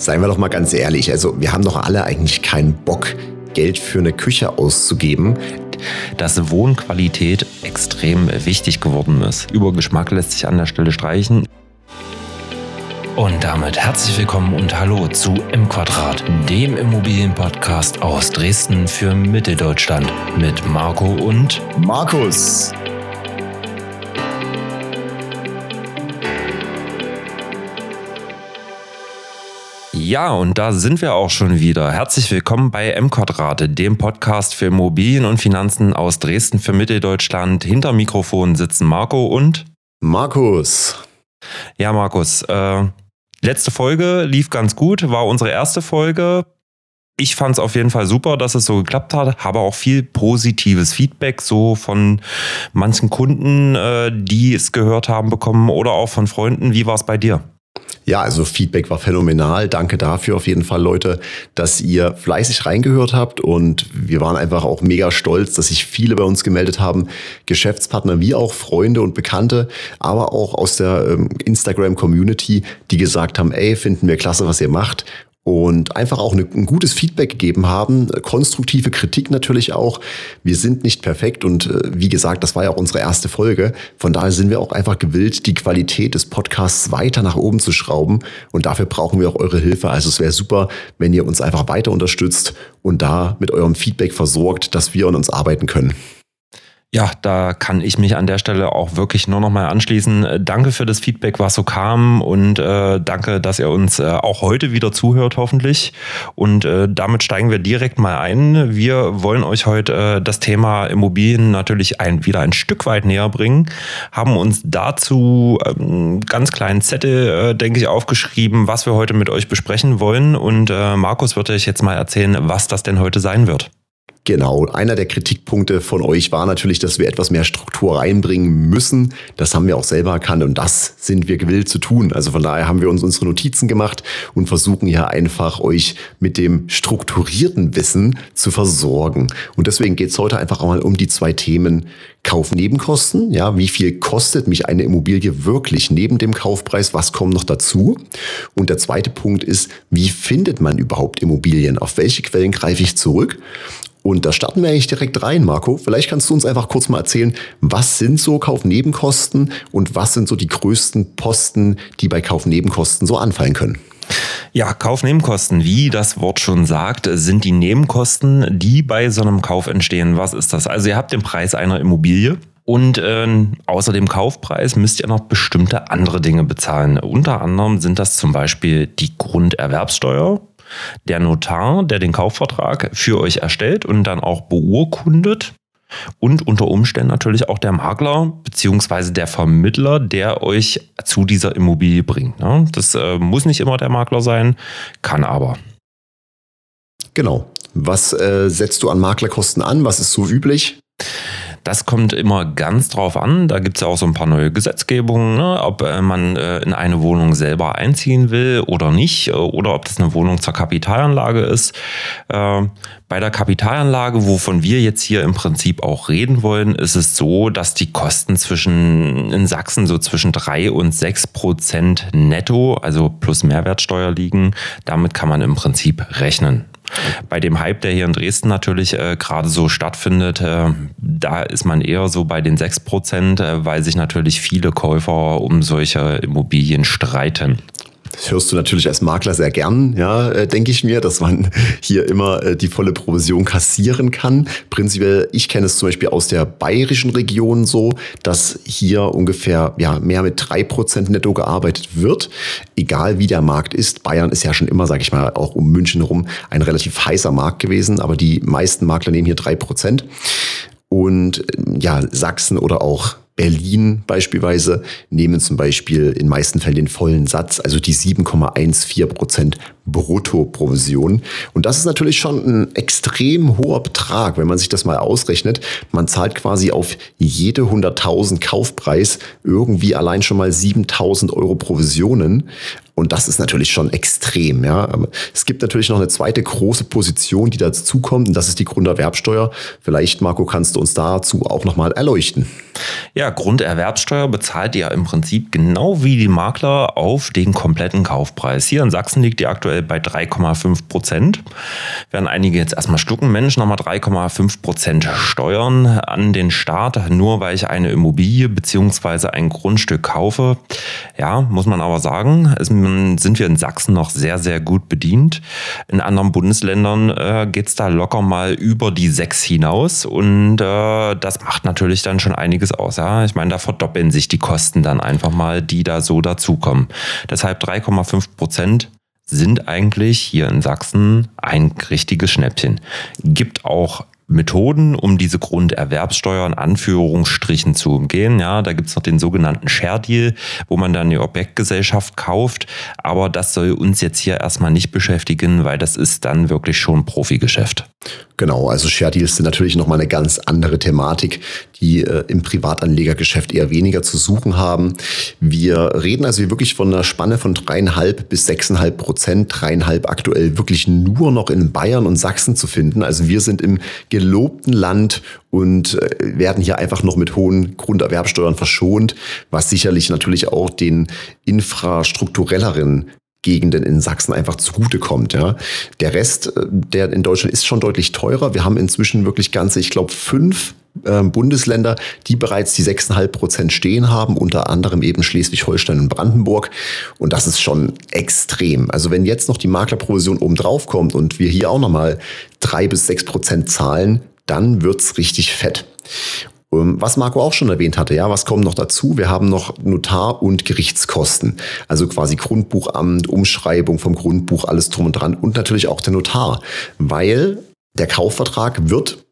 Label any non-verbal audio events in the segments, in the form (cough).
Seien wir doch mal ganz ehrlich, also wir haben doch alle eigentlich keinen Bock, Geld für eine Küche auszugeben. Dass Wohnqualität extrem wichtig geworden ist. Über Geschmack lässt sich an der Stelle streichen. Und damit herzlich willkommen und hallo zu M Quadrat, dem Immobilienpodcast aus Dresden für Mitteldeutschland mit Marco und Markus. Ja, und da sind wir auch schon wieder. Herzlich willkommen bei M Quadrate, dem Podcast für Immobilien und Finanzen aus Dresden für Mitteldeutschland. Hinter Mikrofon sitzen Marco und Markus. Ja, Markus, äh, letzte Folge lief ganz gut, war unsere erste Folge. Ich fand es auf jeden Fall super, dass es so geklappt hat, habe auch viel positives Feedback so von manchen Kunden, äh, die es gehört haben, bekommen oder auch von Freunden. Wie war es bei dir? Ja, also Feedback war phänomenal. Danke dafür auf jeden Fall, Leute, dass ihr fleißig reingehört habt. Und wir waren einfach auch mega stolz, dass sich viele bei uns gemeldet haben. Geschäftspartner wie auch Freunde und Bekannte, aber auch aus der ähm, Instagram-Community, die gesagt haben, ey, finden wir klasse, was ihr macht und einfach auch ein gutes Feedback gegeben haben, konstruktive Kritik natürlich auch. Wir sind nicht perfekt und äh, wie gesagt, das war ja auch unsere erste Folge. Von daher sind wir auch einfach gewillt, die Qualität des Podcasts weiter nach oben zu schrauben und dafür brauchen wir auch eure Hilfe. Also es wäre super, wenn ihr uns einfach weiter unterstützt und da mit eurem Feedback versorgt, dass wir an uns arbeiten können. Ja, da kann ich mich an der Stelle auch wirklich nur noch mal anschließen. Danke für das Feedback, was so kam und äh, danke, dass ihr uns äh, auch heute wieder zuhört, hoffentlich. Und äh, damit steigen wir direkt mal ein. Wir wollen euch heute äh, das Thema Immobilien natürlich ein, wieder ein Stück weit näher bringen, haben uns dazu ähm, ganz kleinen Zettel, äh, denke ich, aufgeschrieben, was wir heute mit euch besprechen wollen. Und äh, Markus wird euch jetzt mal erzählen, was das denn heute sein wird. Genau, einer der Kritikpunkte von euch war natürlich, dass wir etwas mehr Struktur reinbringen müssen. Das haben wir auch selber erkannt und das sind wir gewillt zu tun. Also von daher haben wir uns unsere Notizen gemacht und versuchen hier einfach euch mit dem strukturierten Wissen zu versorgen. Und deswegen geht es heute einfach auch mal um die zwei Themen Kaufnebenkosten. Ja, wie viel kostet mich eine Immobilie wirklich neben dem Kaufpreis? Was kommt noch dazu? Und der zweite Punkt ist, wie findet man überhaupt Immobilien? Auf welche Quellen greife ich zurück? Und da starten wir eigentlich direkt rein, Marco. Vielleicht kannst du uns einfach kurz mal erzählen, was sind so Kaufnebenkosten und was sind so die größten Posten, die bei Kaufnebenkosten so anfallen können? Ja, Kaufnebenkosten, wie das Wort schon sagt, sind die Nebenkosten, die bei so einem Kauf entstehen. Was ist das? Also ihr habt den Preis einer Immobilie. Und äh, außer dem Kaufpreis müsst ihr noch bestimmte andere Dinge bezahlen. Unter anderem sind das zum Beispiel die Grunderwerbsteuer, der Notar, der den Kaufvertrag für euch erstellt und dann auch beurkundet. Und unter Umständen natürlich auch der Makler beziehungsweise der Vermittler, der euch zu dieser Immobilie bringt. Ne? Das äh, muss nicht immer der Makler sein, kann aber. Genau. Was äh, setzt du an Maklerkosten an? Was ist so üblich? Das kommt immer ganz drauf an. Da gibt es ja auch so ein paar neue Gesetzgebungen, ne? ob äh, man äh, in eine Wohnung selber einziehen will oder nicht, äh, oder ob das eine Wohnung zur Kapitalanlage ist. Bei der Kapitalanlage, wovon wir jetzt hier im Prinzip auch reden wollen, ist es so, dass die Kosten zwischen in Sachsen so zwischen drei und sechs Prozent netto, also plus Mehrwertsteuer liegen. Damit kann man im Prinzip rechnen. Bei dem Hype, der hier in Dresden natürlich äh, gerade so stattfindet, äh, da ist man eher so bei den 6 Prozent, äh, weil sich natürlich viele Käufer um solche Immobilien streiten. Hörst du natürlich als Makler sehr gern, ja, äh, denke ich mir, dass man (laughs) hier immer äh, die volle Provision kassieren kann. Prinzipiell, ich kenne es zum Beispiel aus der bayerischen Region so, dass hier ungefähr ja, mehr mit drei Prozent netto gearbeitet wird. Egal wie der Markt ist. Bayern ist ja schon immer, sage ich mal, auch um München herum ein relativ heißer Markt gewesen, aber die meisten Makler nehmen hier drei Prozent. Und ja, Sachsen oder auch Berlin beispielsweise nehmen zum Beispiel in meisten Fällen den vollen Satz, also die 7,14 Prozent Bruttoprovision. Und das ist natürlich schon ein extrem hoher Betrag, wenn man sich das mal ausrechnet. Man zahlt quasi auf jede 100.000 Kaufpreis irgendwie allein schon mal 7.000 Euro Provisionen. Und das ist natürlich schon extrem. Ja. Es gibt natürlich noch eine zweite große Position, die dazu kommt, und das ist die Grunderwerbsteuer. Vielleicht, Marco, kannst du uns dazu auch nochmal erleuchten. Ja, Grunderwerbsteuer bezahlt ihr im Prinzip genau wie die Makler auf den kompletten Kaufpreis. Hier in Sachsen liegt die aktuell bei 3,5 Prozent. Werden einige jetzt erstmal schlucken, Mensch, nochmal 3,5 Prozent Steuern an den Staat, nur weil ich eine Immobilie bzw. ein Grundstück kaufe. Ja, muss man aber sagen, ist, sind wir in Sachsen noch sehr, sehr gut bedient. In anderen Bundesländern äh, geht es da locker mal über die 6 hinaus und äh, das macht natürlich dann schon einiges aus. Ja? Ich meine, da verdoppeln sich die Kosten dann einfach mal, die da so dazukommen. Deshalb 3,5 Prozent sind eigentlich hier in Sachsen ein richtiges Schnäppchen. Gibt auch Methoden, um diese Grunderwerbsteuer in Anführungsstrichen zu umgehen. Ja, da gibt's noch den sogenannten Share Deal, wo man dann eine Objektgesellschaft kauft. Aber das soll uns jetzt hier erstmal nicht beschäftigen, weil das ist dann wirklich schon Profigeschäft. Genau, also Share Deals sind natürlich nochmal eine ganz andere Thematik, die äh, im Privatanlegergeschäft eher weniger zu suchen haben. Wir reden also wirklich von einer Spanne von dreieinhalb bis sechseinhalb Prozent, dreieinhalb aktuell wirklich nur noch in Bayern und Sachsen zu finden. Also wir sind im gelobten Land und äh, werden hier einfach noch mit hohen Grunderwerbsteuern verschont, was sicherlich natürlich auch den infrastrukturelleren Gegenden in Sachsen einfach zugutekommt. Ja. Der Rest, äh, der in Deutschland ist schon deutlich teurer. Wir haben inzwischen wirklich ganze, ich glaube, fünf äh, Bundesländer, die bereits die 6,5 Prozent stehen haben, unter anderem eben Schleswig-Holstein und Brandenburg. Und das ist schon extrem. Also wenn jetzt noch die Maklerprovision oben drauf kommt und wir hier auch nochmal drei bis sechs Prozent zahlen, dann wird's richtig fett. Ähm, was Marco auch schon erwähnt hatte, ja, was kommt noch dazu? Wir haben noch Notar- und Gerichtskosten. Also quasi Grundbuchamt, Umschreibung vom Grundbuch, alles drum und dran und natürlich auch der Notar. Weil der Kaufvertrag wird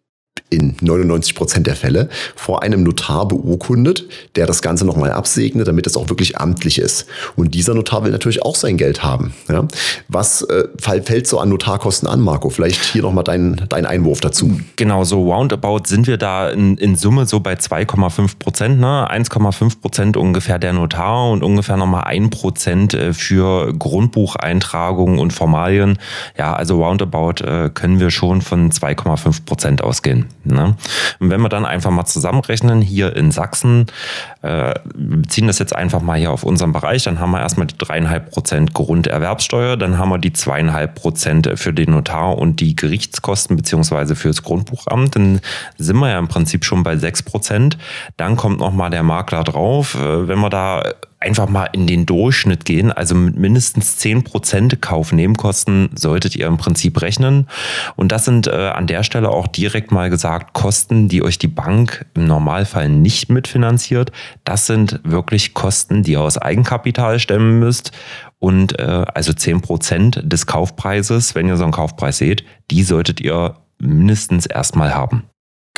in 99 Prozent der Fälle vor einem Notar beurkundet, der das Ganze nochmal absegnet, damit es auch wirklich amtlich ist. Und dieser Notar will natürlich auch sein Geld haben. Ja? Was äh, fällt so an Notarkosten an, Marco? Vielleicht hier nochmal dein, dein Einwurf dazu. Genau, so roundabout sind wir da in, in Summe so bei 2,5 Prozent. Ne? 1,5 Prozent ungefähr der Notar und ungefähr nochmal 1 Prozent äh, für Grundbucheintragungen und Formalien. Ja, also roundabout äh, können wir schon von 2,5 Prozent ausgehen. Ne? Und wenn wir dann einfach mal zusammenrechnen, hier in Sachsen, äh, beziehen das jetzt einfach mal hier auf unseren Bereich, dann haben wir erstmal die dreieinhalb Prozent Grunderwerbsteuer, dann haben wir die zweieinhalb Prozent für den Notar und die Gerichtskosten beziehungsweise fürs Grundbuchamt, dann sind wir ja im Prinzip schon bei sechs Prozent. Dann kommt nochmal der Makler drauf. Äh, wenn wir da einfach mal in den Durchschnitt gehen. Also mit mindestens 10% Kaufnebenkosten solltet ihr im Prinzip rechnen. Und das sind äh, an der Stelle auch direkt mal gesagt Kosten, die euch die Bank im Normalfall nicht mitfinanziert. Das sind wirklich Kosten, die ihr aus Eigenkapital stemmen müsst. Und äh, also 10% des Kaufpreises, wenn ihr so einen Kaufpreis seht, die solltet ihr mindestens erstmal haben.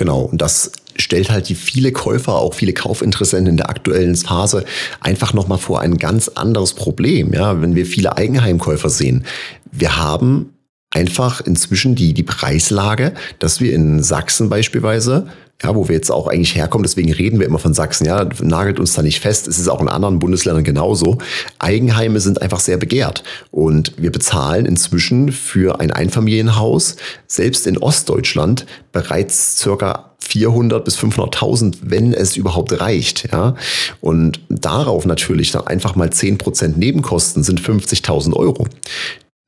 Genau, und das stellt halt die viele Käufer, auch viele Kaufinteressenten in der aktuellen Phase einfach nochmal vor ein ganz anderes Problem. Ja, wenn wir viele Eigenheimkäufer sehen. Wir haben einfach inzwischen die, die Preislage, dass wir in Sachsen beispielsweise ja, wo wir jetzt auch eigentlich herkommen, deswegen reden wir immer von Sachsen, ja, nagelt uns da nicht fest, es ist auch in anderen Bundesländern genauso. Eigenheime sind einfach sehr begehrt und wir bezahlen inzwischen für ein Einfamilienhaus, selbst in Ostdeutschland, bereits circa 400 bis 500.000, wenn es überhaupt reicht, ja. Und darauf natürlich dann einfach mal 10 Prozent Nebenkosten sind 50.000 Euro.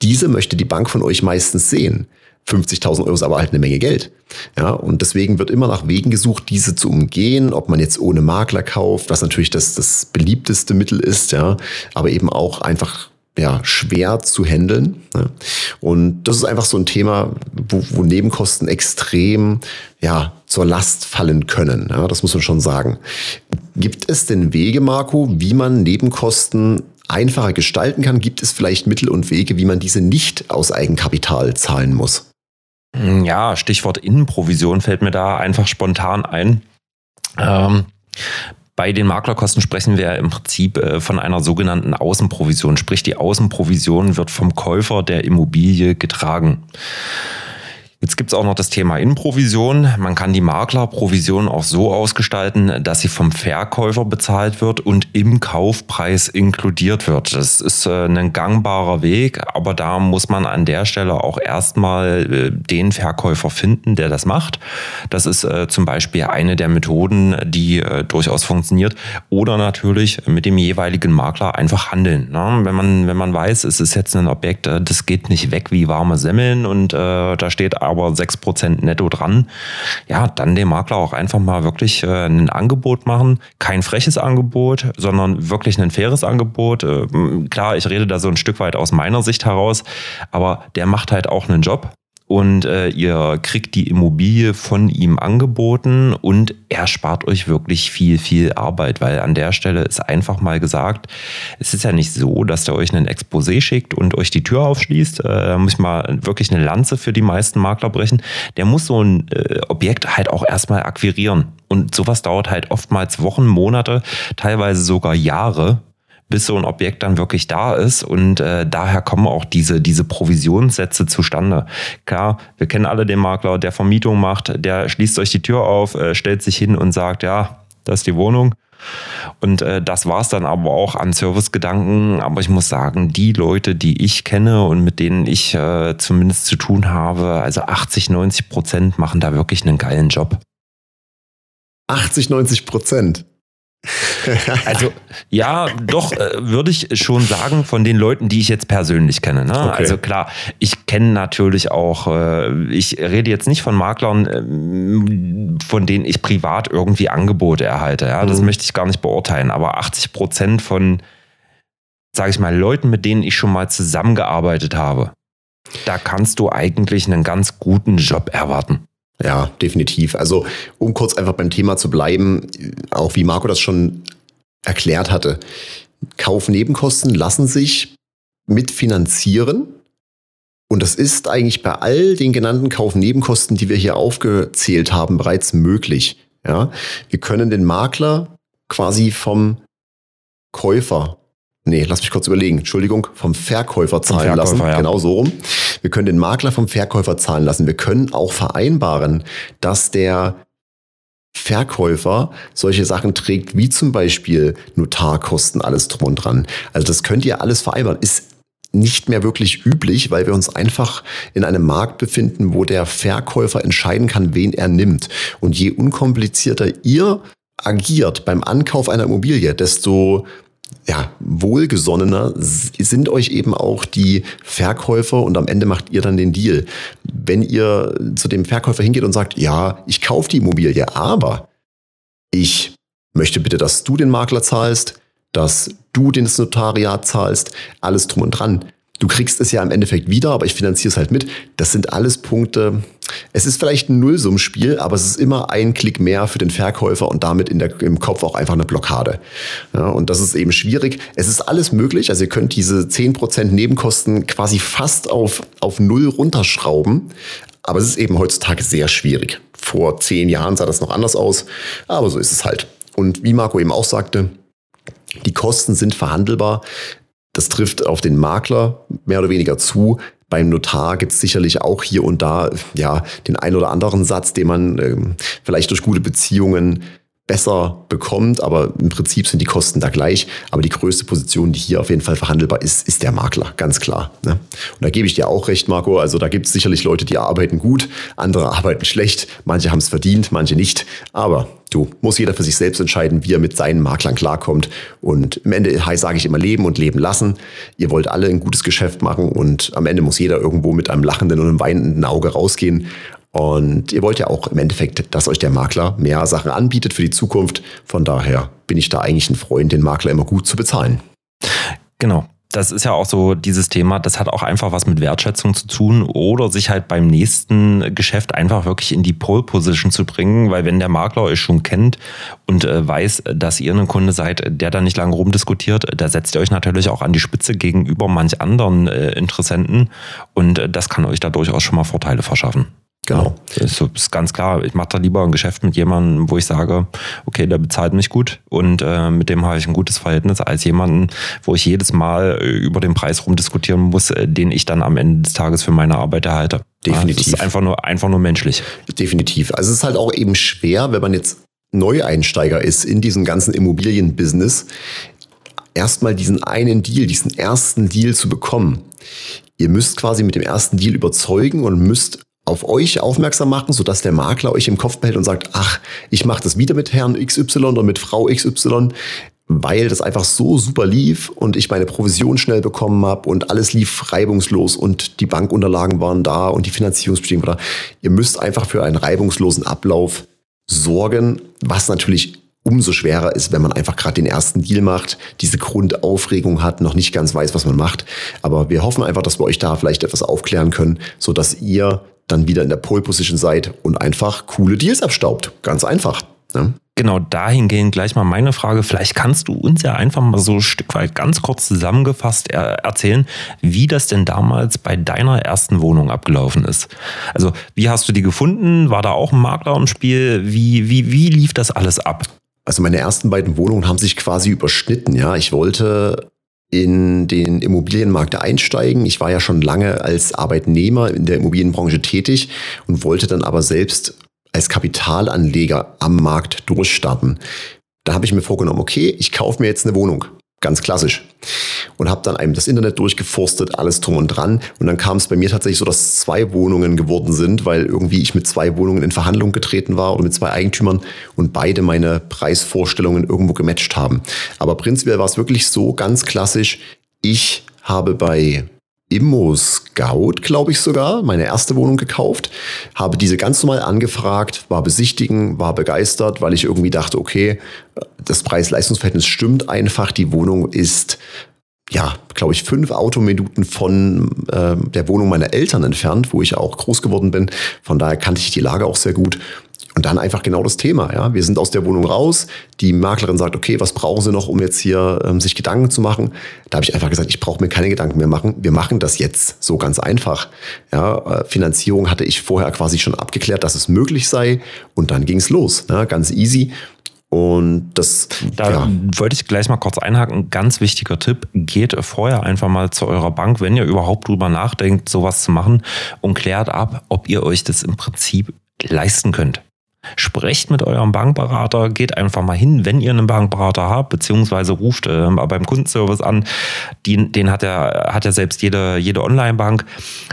Diese möchte die Bank von euch meistens sehen. 50.000 Euro ist aber halt eine Menge Geld. Ja, und deswegen wird immer nach Wegen gesucht, diese zu umgehen, ob man jetzt ohne Makler kauft, was natürlich das, das beliebteste Mittel ist, ja, aber eben auch einfach ja, schwer zu handeln. Ja. Und das ist einfach so ein Thema, wo, wo Nebenkosten extrem ja, zur Last fallen können. Ja, das muss man schon sagen. Gibt es denn Wege, Marco, wie man Nebenkosten einfacher gestalten kann? Gibt es vielleicht Mittel und Wege, wie man diese nicht aus Eigenkapital zahlen muss? Hm, ja, Stichwort Innenprovision fällt mir da einfach spontan ein. Ähm, bei den Maklerkosten sprechen wir im Prinzip äh, von einer sogenannten Außenprovision, sprich die Außenprovision wird vom Käufer der Immobilie getragen. Jetzt gibt es auch noch das Thema Innenprovision. Man kann die Maklerprovision auch so ausgestalten, dass sie vom Verkäufer bezahlt wird und im Kaufpreis inkludiert wird. Das ist äh, ein gangbarer Weg, aber da muss man an der Stelle auch erstmal äh, den Verkäufer finden, der das macht. Das ist äh, zum Beispiel eine der Methoden, die durchaus funktioniert. Oder natürlich mit dem jeweiligen Makler einfach handeln. Ne? Wenn, man, wenn man weiß, es ist jetzt ein Objekt, das geht nicht weg wie warme Semmeln und da steht aber 6% netto dran, ja, dann dem Makler auch einfach mal wirklich äh, ein Angebot machen. Kein freches Angebot, sondern wirklich ein faires Angebot. Äh, klar, ich rede da so ein Stück weit aus meiner Sicht heraus, aber der macht halt auch einen Job und äh, ihr kriegt die Immobilie von ihm angeboten und er spart euch wirklich viel, viel Arbeit, weil an der Stelle ist einfach mal gesagt, es ist ja nicht so, dass der euch einen Exposé schickt und euch die Tür aufschließt. Äh, da muss ich mal wirklich eine Lanze für die meisten Makler brechen. Der muss so ein äh, Objekt halt auch erstmal akquirieren. Und sowas dauert halt oftmals Wochen, Monate, teilweise sogar Jahre, bis so ein Objekt dann wirklich da ist. Und äh, daher kommen auch diese, diese Provisionssätze zustande. Klar, wir kennen alle den Makler, der Vermietung macht, der schließt euch die Tür auf, äh, stellt sich hin und sagt, ja, das ist die Wohnung. Und äh, das war es dann aber auch an Servicegedanken. Aber ich muss sagen, die Leute, die ich kenne und mit denen ich äh, zumindest zu tun habe, also 80, 90 Prozent machen da wirklich einen geilen Job. 80, 90 Prozent. (laughs) also ja, doch äh, würde ich schon sagen von den Leuten, die ich jetzt persönlich kenne. Ne? Okay. Also klar, ich kenne natürlich auch, äh, ich rede jetzt nicht von Maklern, äh, von denen ich privat irgendwie Angebote erhalte. Ja? Das mhm. möchte ich gar nicht beurteilen. Aber 80 Prozent von, sage ich mal, Leuten, mit denen ich schon mal zusammengearbeitet habe, da kannst du eigentlich einen ganz guten Job erwarten. Ja, definitiv. Also, um kurz einfach beim Thema zu bleiben, auch wie Marco das schon erklärt hatte, Kaufnebenkosten lassen sich mitfinanzieren. Und das ist eigentlich bei all den genannten Kaufnebenkosten, die wir hier aufgezählt haben, bereits möglich. Ja, wir können den Makler quasi vom Käufer Nee, lass mich kurz überlegen. Entschuldigung, vom Verkäufer zahlen Verkäufer, lassen. Ja. Genau so rum. Wir können den Makler vom Verkäufer zahlen lassen. Wir können auch vereinbaren, dass der Verkäufer solche Sachen trägt, wie zum Beispiel Notarkosten, alles drum und dran. Also das könnt ihr alles vereinbaren. Ist nicht mehr wirklich üblich, weil wir uns einfach in einem Markt befinden, wo der Verkäufer entscheiden kann, wen er nimmt. Und je unkomplizierter ihr agiert beim Ankauf einer Immobilie, desto ja, wohlgesonnener sind euch eben auch die Verkäufer und am Ende macht ihr dann den Deal. Wenn ihr zu dem Verkäufer hingeht und sagt, ja, ich kaufe die Immobilie, aber ich möchte bitte, dass du den Makler zahlst, dass du den Notariat zahlst, alles drum und dran, Du kriegst es ja im Endeffekt wieder, aber ich finanziere es halt mit. Das sind alles Punkte. Es ist vielleicht ein Nullsummspiel, aber es ist immer ein Klick mehr für den Verkäufer und damit in der, im Kopf auch einfach eine Blockade. Ja, und das ist eben schwierig. Es ist alles möglich. Also ihr könnt diese 10% Nebenkosten quasi fast auf, auf Null runterschrauben. Aber es ist eben heutzutage sehr schwierig. Vor zehn Jahren sah das noch anders aus, aber so ist es halt. Und wie Marco eben auch sagte, die Kosten sind verhandelbar. Das trifft auf den Makler mehr oder weniger zu. Beim Notar gibt es sicherlich auch hier und da ja den ein oder anderen Satz, den man äh, vielleicht durch gute Beziehungen besser bekommt, aber im Prinzip sind die Kosten da gleich. Aber die größte Position, die hier auf jeden Fall verhandelbar ist, ist der Makler, ganz klar. Ne? Und da gebe ich dir auch recht, Marco. Also da gibt es sicherlich Leute, die arbeiten gut, andere (laughs) arbeiten schlecht, manche haben es verdient, manche nicht. Aber du, muss jeder für sich selbst entscheiden, wie er mit seinen Maklern klarkommt. Und im Ende sage ich immer leben und leben lassen. Ihr wollt alle ein gutes Geschäft machen und am Ende muss jeder irgendwo mit einem lachenden und einem weinenden Auge rausgehen. Und ihr wollt ja auch im Endeffekt, dass euch der Makler mehr Sachen anbietet für die Zukunft. Von daher bin ich da eigentlich ein Freund, den Makler immer gut zu bezahlen. Genau. Das ist ja auch so dieses Thema, das hat auch einfach was mit Wertschätzung zu tun oder sich halt beim nächsten Geschäft einfach wirklich in die Pole Position zu bringen, weil wenn der Makler euch schon kennt und äh, weiß, dass ihr ein Kunde seid, der da nicht lange rumdiskutiert, da setzt ihr euch natürlich auch an die Spitze gegenüber manch anderen äh, Interessenten und äh, das kann euch da durchaus schon mal Vorteile verschaffen. Genau. Das ist ganz klar. Ich mache da lieber ein Geschäft mit jemandem, wo ich sage, okay, der bezahlt mich gut und äh, mit dem habe ich ein gutes Verhältnis, als jemanden, wo ich jedes Mal äh, über den Preis rumdiskutieren muss, äh, den ich dann am Ende des Tages für meine Arbeit erhalte. Definitiv. Das ist einfach nur, einfach nur menschlich. Definitiv. Also es ist halt auch eben schwer, wenn man jetzt Neueinsteiger ist in diesem ganzen Immobilienbusiness, erstmal diesen einen Deal, diesen ersten Deal zu bekommen. Ihr müsst quasi mit dem ersten Deal überzeugen und müsst auf euch aufmerksam machen, sodass der Makler euch im Kopf behält und sagt, ach, ich mache das wieder mit Herrn XY oder mit Frau XY, weil das einfach so super lief und ich meine Provision schnell bekommen habe und alles lief reibungslos und die Bankunterlagen waren da und die Finanzierungsbestimmungen waren da. Ihr müsst einfach für einen reibungslosen Ablauf sorgen, was natürlich umso schwerer ist, wenn man einfach gerade den ersten Deal macht, diese Grundaufregung hat, noch nicht ganz weiß, was man macht. Aber wir hoffen einfach, dass wir euch da vielleicht etwas aufklären können, so dass ihr dann wieder in der Pole Position seid und einfach coole Deals abstaubt. Ganz einfach. Ne? Genau dahingehend gleich mal meine Frage. Vielleicht kannst du uns ja einfach mal so ein Stück weit ganz kurz zusammengefasst erzählen, wie das denn damals bei deiner ersten Wohnung abgelaufen ist. Also, wie hast du die gefunden? War da auch ein Makler im Spiel? Wie, wie, wie lief das alles ab? Also meine ersten beiden Wohnungen haben sich quasi überschnitten. Ja, ich wollte in den Immobilienmarkt einsteigen. Ich war ja schon lange als Arbeitnehmer in der Immobilienbranche tätig und wollte dann aber selbst als Kapitalanleger am Markt durchstarten. Da habe ich mir vorgenommen, okay, ich kaufe mir jetzt eine Wohnung. Ganz klassisch. Und habe dann einem das Internet durchgeforstet, alles drum und dran. Und dann kam es bei mir tatsächlich so, dass zwei Wohnungen geworden sind, weil irgendwie ich mit zwei Wohnungen in Verhandlung getreten war oder mit zwei Eigentümern und beide meine Preisvorstellungen irgendwo gematcht haben. Aber prinzipiell war es wirklich so ganz klassisch. Ich habe bei Immo Scout, glaube ich sogar, meine erste Wohnung gekauft, habe diese ganz normal angefragt, war besichtigen, war begeistert, weil ich irgendwie dachte, okay, das Preis-Leistungs-Verhältnis stimmt einfach, die Wohnung ist ja, glaube ich, fünf Autominuten von äh, der Wohnung meiner Eltern entfernt, wo ich auch groß geworden bin. Von daher kannte ich die Lage auch sehr gut. Und dann einfach genau das Thema. Ja, wir sind aus der Wohnung raus. Die Maklerin sagt, okay, was brauchen Sie noch, um jetzt hier ähm, sich Gedanken zu machen? Da habe ich einfach gesagt, ich brauche mir keine Gedanken mehr machen. Wir machen das jetzt so ganz einfach. Ja, äh, Finanzierung hatte ich vorher quasi schon abgeklärt, dass es möglich sei. Und dann ging es los. Ja, ganz easy. Und das. Da ja. wollte ich gleich mal kurz einhaken. Ganz wichtiger Tipp: Geht vorher einfach mal zu eurer Bank, wenn ihr überhaupt drüber nachdenkt, sowas zu machen und klärt ab, ob ihr euch das im Prinzip leisten könnt. Sprecht mit eurem Bankberater, geht einfach mal hin, wenn ihr einen Bankberater habt, beziehungsweise ruft äh, beim Kundenservice an. Den, den hat ja, hat ja selbst jede, jede Online-Bank.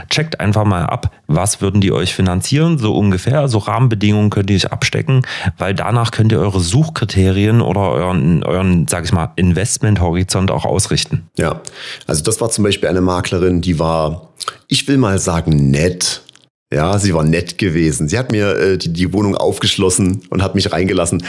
Checkt einfach mal ab, was würden die euch finanzieren, so ungefähr. So Rahmenbedingungen könnt ihr euch abstecken, weil danach könnt ihr eure Suchkriterien oder euren, euren sag ich mal, Investmenthorizont auch ausrichten. Ja, also das war zum Beispiel eine Maklerin, die war, ich will mal sagen, nett ja, sie war nett gewesen. Sie hat mir äh, die, die Wohnung aufgeschlossen und hat mich reingelassen.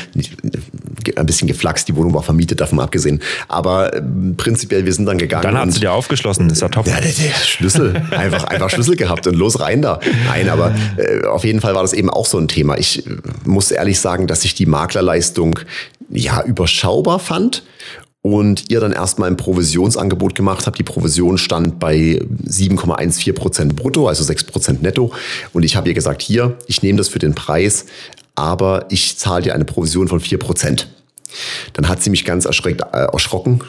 Ein bisschen geflaxt, die Wohnung war vermietet, davon abgesehen. Aber äh, prinzipiell, wir sind dann gegangen. Dann hat sie dir aufgeschlossen, das ist ja top. Ja, der, der Schlüssel, einfach, einfach Schlüssel gehabt und los rein da. Nein, aber äh, auf jeden Fall war das eben auch so ein Thema. Ich äh, muss ehrlich sagen, dass ich die Maklerleistung ja überschaubar fand und ihr dann erstmal ein Provisionsangebot gemacht habt. Die Provision stand bei 7,14 Prozent brutto, also 6 Prozent netto. Und ich habe ihr gesagt, hier, ich nehme das für den Preis, aber ich zahle dir eine Provision von 4 Prozent. Dann hat sie mich ganz erschreckt, äh, erschrocken,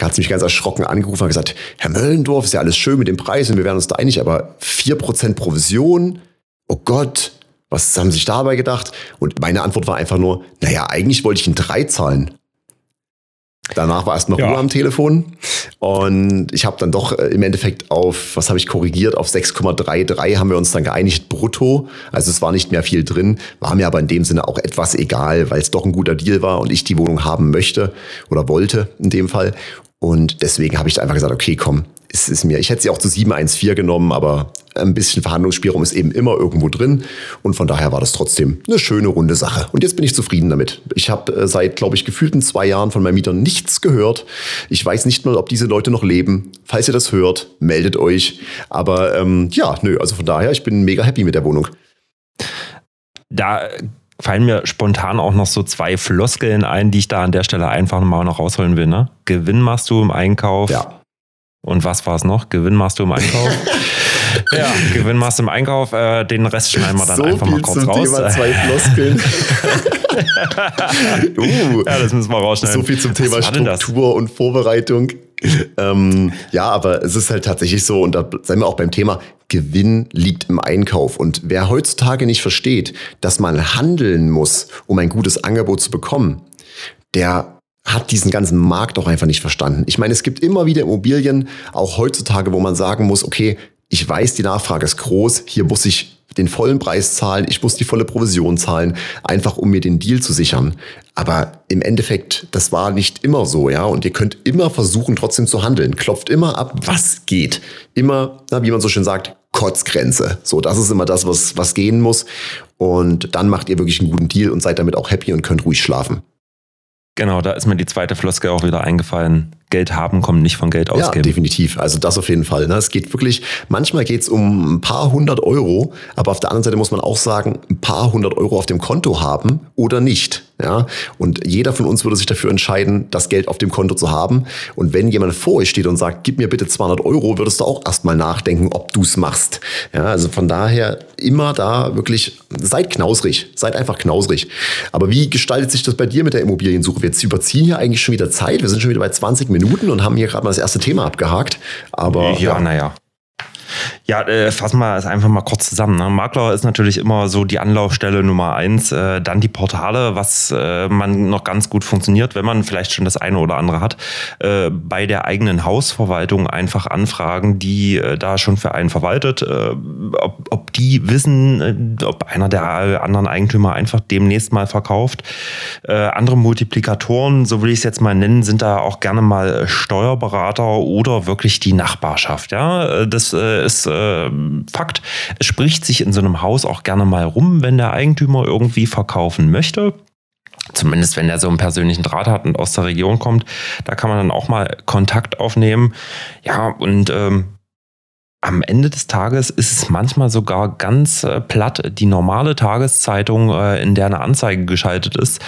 hat sie mich ganz erschrocken angerufen und gesagt, Herr Möllendorf, ist ja alles schön mit dem Preis und wir werden uns da einig, aber 4% Provision, oh Gott, was haben Sie sich dabei gedacht? Und meine Antwort war einfach nur, naja, eigentlich wollte ich ein 3 zahlen. Danach war erst noch ja. Ruhe am Telefon. Und ich habe dann doch äh, im Endeffekt auf, was habe ich korrigiert, auf 6,33 haben wir uns dann geeinigt brutto. Also es war nicht mehr viel drin, war mir aber in dem Sinne auch etwas egal, weil es doch ein guter Deal war und ich die Wohnung haben möchte oder wollte in dem Fall. Und deswegen habe ich einfach gesagt, okay, komm, es ist mir, ich hätte sie auch zu 714 genommen, aber ein bisschen Verhandlungsspielraum ist eben immer irgendwo drin. Und von daher war das trotzdem eine schöne, runde Sache. Und jetzt bin ich zufrieden damit. Ich habe äh, seit, glaube ich, gefühlten zwei Jahren von meinem Mieter nichts gehört. Ich weiß nicht mal, ob diese Leute noch leben. Falls ihr das hört, meldet euch. Aber ähm, ja, nö, also von daher, ich bin mega happy mit der Wohnung. Da fallen mir spontan auch noch so zwei Floskeln ein, die ich da an der Stelle einfach mal noch rausholen will. Ne? Gewinn machst du im Einkauf. Ja. Und was war es noch? Gewinn machst du im Einkauf. (laughs) ja, Gewinn machst du im Einkauf, äh, den Rest schneiden wir dann so einfach mal kurz zum raus. Thema zwei (laughs) Floskeln. uh, ja, das müssen wir rausschneiden. So viel zum Thema Struktur und Vorbereitung. ähm, ja, aber es ist halt tatsächlich so, und da seien wir auch beim Thema, Gewinn liegt im Einkauf. Und wer heutzutage nicht versteht, dass man handeln muss, um ein gutes Angebot zu bekommen, der hat diesen ganzen Markt auch einfach nicht verstanden. Ich meine, es gibt immer wieder Immobilien, auch heutzutage, wo man sagen muss, okay, ich weiß, die Nachfrage ist groß, hier muss ich den vollen Preis zahlen, ich muss die volle Provision zahlen, einfach um mir den Deal zu sichern. Aber im Endeffekt, das war nicht immer so, ja. Und ihr könnt immer versuchen, trotzdem zu handeln. Klopft immer ab, was geht. Immer, na, wie man so schön sagt, Kotzgrenze. So, das ist immer das, was, was gehen muss. Und dann macht ihr wirklich einen guten Deal und seid damit auch happy und könnt ruhig schlafen. Genau, da ist mir die zweite Floskel auch wieder eingefallen. Geld haben kommt nicht von Geld ausgeben. Ja, definitiv. Also das auf jeden Fall. Ne? Es geht wirklich, manchmal geht es um ein paar hundert Euro, aber auf der anderen Seite muss man auch sagen, ein paar hundert Euro auf dem Konto haben oder nicht. Ja? Und jeder von uns würde sich dafür entscheiden, das Geld auf dem Konto zu haben. Und wenn jemand vor euch steht und sagt, gib mir bitte 200 Euro, würdest du auch erstmal nachdenken, ob du es machst. Ja, also von daher immer da wirklich, seid knausrig, seid einfach knausrig. Aber wie gestaltet sich das bei dir mit der Immobiliensuche? Wir überziehen hier eigentlich schon wieder Zeit. Wir sind schon wieder bei 20 Minuten. Und haben hier gerade mal das erste Thema abgehakt. Aber ja, ja. naja. Ja, äh, fassen wir es einfach mal kurz zusammen. Ne? Makler ist natürlich immer so die Anlaufstelle Nummer eins. Äh, dann die Portale, was äh, man noch ganz gut funktioniert, wenn man vielleicht schon das eine oder andere hat. Äh, bei der eigenen Hausverwaltung einfach anfragen, die äh, da schon für einen verwaltet, äh, ob, ob die wissen, ob einer der anderen Eigentümer einfach demnächst mal verkauft. andere Multiplikatoren, so will ich es jetzt mal nennen, sind da auch gerne mal Steuerberater oder wirklich die Nachbarschaft. Ja, das ist äh, Fakt. Es spricht sich in so einem Haus auch gerne mal rum, wenn der Eigentümer irgendwie verkaufen möchte. Zumindest wenn er so einen persönlichen Draht hat und aus der Region kommt, da kann man dann auch mal Kontakt aufnehmen. Ja, und ähm, am Ende des Tages ist es manchmal sogar ganz äh, platt die normale Tageszeitung, äh, in der eine Anzeige geschaltet ist,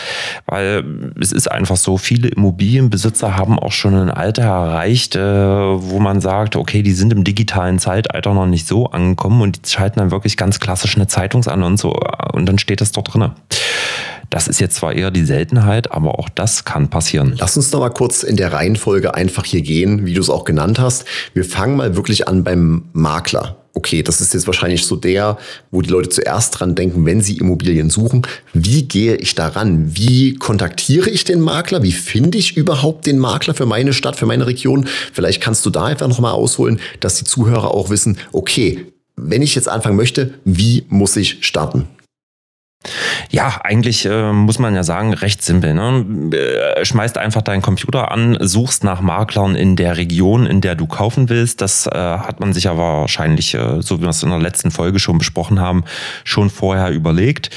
weil es ist einfach so, viele Immobilienbesitzer haben auch schon ein Alter erreicht, äh, wo man sagt, okay, die sind im digitalen Zeitalter noch nicht so angekommen und die schalten dann wirklich ganz klassisch eine Zeitungsannonce und dann steht das dort drinne. Das ist jetzt zwar eher die Seltenheit, aber auch das kann passieren. Lass uns noch mal kurz in der Reihenfolge einfach hier gehen, wie du es auch genannt hast. Wir fangen mal wirklich an beim Makler. Okay, das ist jetzt wahrscheinlich so der, wo die Leute zuerst dran denken, wenn sie Immobilien suchen. Wie gehe ich daran? Wie kontaktiere ich den Makler? Wie finde ich überhaupt den Makler für meine Stadt, für meine Region? Vielleicht kannst du da einfach noch mal ausholen, dass die Zuhörer auch wissen, okay, wenn ich jetzt anfangen möchte, wie muss ich starten? Ja, eigentlich äh, muss man ja sagen, recht simpel. Ne? Äh, schmeißt einfach deinen Computer an, suchst nach Maklern in der Region, in der du kaufen willst. Das äh, hat man sich ja wahrscheinlich, äh, so wie wir es in der letzten Folge schon besprochen haben, schon vorher überlegt.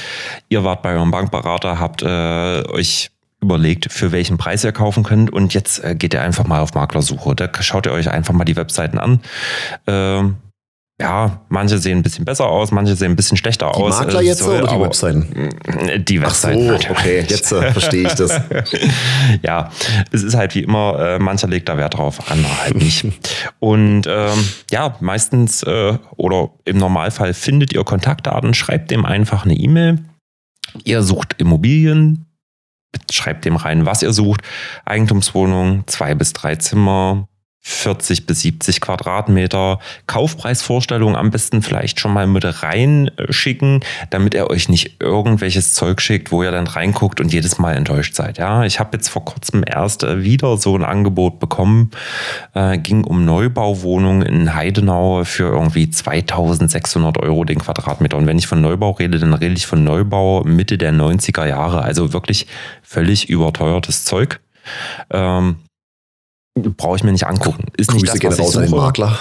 Ihr wart bei eurem Bankberater, habt äh, euch überlegt, für welchen Preis ihr kaufen könnt und jetzt geht ihr einfach mal auf Maklersuche. Da schaut ihr euch einfach mal die Webseiten an. Ja, manche sehen ein bisschen besser aus, manche sehen ein bisschen schlechter die aus. Makler jetzt Soll, oder die Webseiten? Die Webseiten. Ach so, okay, jetzt äh, verstehe ich das. (laughs) ja, es ist halt wie immer, äh, mancher legt da Wert drauf, andere halt nicht. Und ähm, ja, meistens äh, oder im Normalfall findet ihr Kontaktdaten, schreibt dem einfach eine E-Mail. Ihr sucht Immobilien, schreibt dem rein, was ihr sucht. Eigentumswohnung, zwei bis drei Zimmer, 40 bis 70 Quadratmeter. Kaufpreisvorstellung am besten vielleicht schon mal mit reinschicken, damit er euch nicht irgendwelches Zeug schickt, wo ihr dann reinguckt und jedes Mal enttäuscht seid. Ja, ich habe jetzt vor kurzem erst äh, wieder so ein Angebot bekommen. Äh, ging um Neubauwohnungen in Heidenau für irgendwie 2600 Euro den Quadratmeter. Und wenn ich von Neubau rede, dann rede ich von Neubau Mitte der 90er Jahre. Also wirklich völlig überteuertes Zeug. Ähm, brauche ich mir nicht angucken. Ist Grüße nicht das, was ich suche. Makler.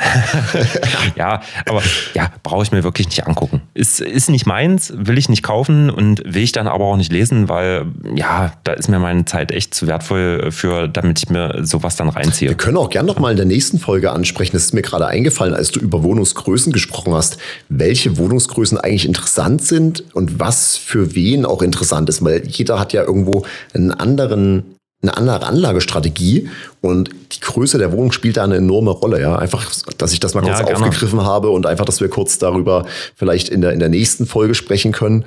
(laughs) ja, aber ja, brauche ich mir wirklich nicht angucken. Ist, ist nicht meins, will ich nicht kaufen und will ich dann aber auch nicht lesen, weil ja, da ist mir meine Zeit echt zu wertvoll für, damit ich mir sowas dann reinziehe. Wir können auch gerne noch mal in der nächsten Folge ansprechen. Das ist mir gerade eingefallen, als du über Wohnungsgrößen gesprochen hast, welche Wohnungsgrößen eigentlich interessant sind und was für wen auch interessant ist, weil jeder hat ja irgendwo einen anderen eine andere Anlagestrategie und die Größe der Wohnung spielt da eine enorme Rolle. Ja, einfach, dass ich das mal kurz ja, aufgegriffen habe und einfach, dass wir kurz darüber vielleicht in der, in der nächsten Folge sprechen können.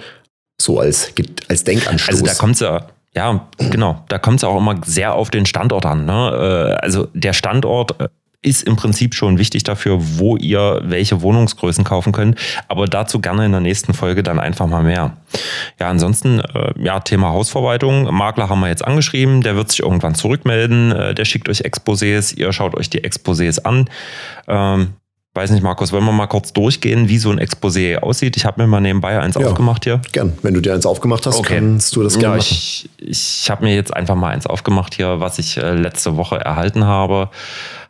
So als, als Denkanstoß. Also da kommt ja, ja, genau. Da kommt es auch immer sehr auf den Standort an. Ne? Äh, also der Standort äh, ist im Prinzip schon wichtig dafür, wo ihr welche Wohnungsgrößen kaufen könnt. Aber dazu gerne in der nächsten Folge dann einfach mal mehr. Ja, ansonsten, äh, ja, Thema Hausverwaltung. Makler haben wir jetzt angeschrieben. Der wird sich irgendwann zurückmelden. Äh, der schickt euch Exposés. Ihr schaut euch die Exposés an. Ähm, Weiß nicht, Markus, wollen wir mal kurz durchgehen, wie so ein Exposé aussieht? Ich habe mir mal nebenbei eins ja, aufgemacht hier. Gern. Wenn du dir eins aufgemacht hast, okay. kannst du das gerne ja, machen. Ich, ich habe mir jetzt einfach mal eins aufgemacht hier, was ich äh, letzte Woche erhalten habe.